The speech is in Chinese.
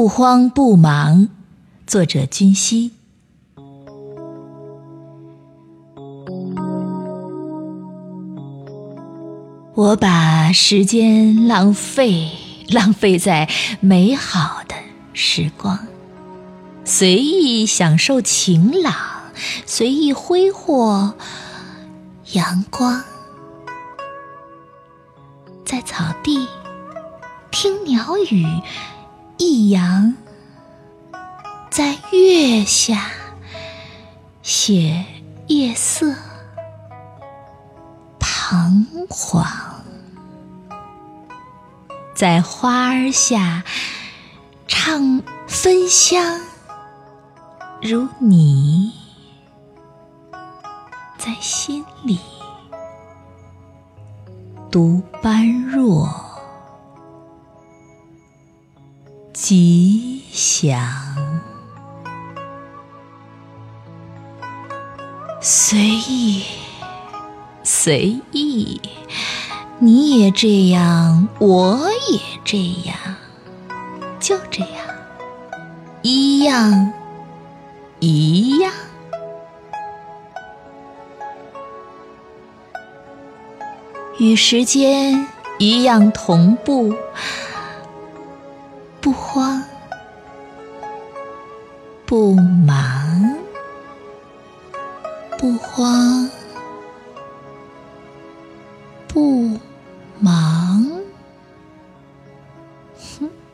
不慌不忙，作者君熙。我把时间浪费，浪费在美好的时光，随意享受晴朗，随意挥霍阳光，在草地听鸟语。一阳在月下写夜色，彷徨；在花儿下唱芬香，如你在心里读般若。吉祥，随意，随意，你也这样，我也这样，就这样，一样，一样，与时间一样同步。不慌不忙不慌不忙。哼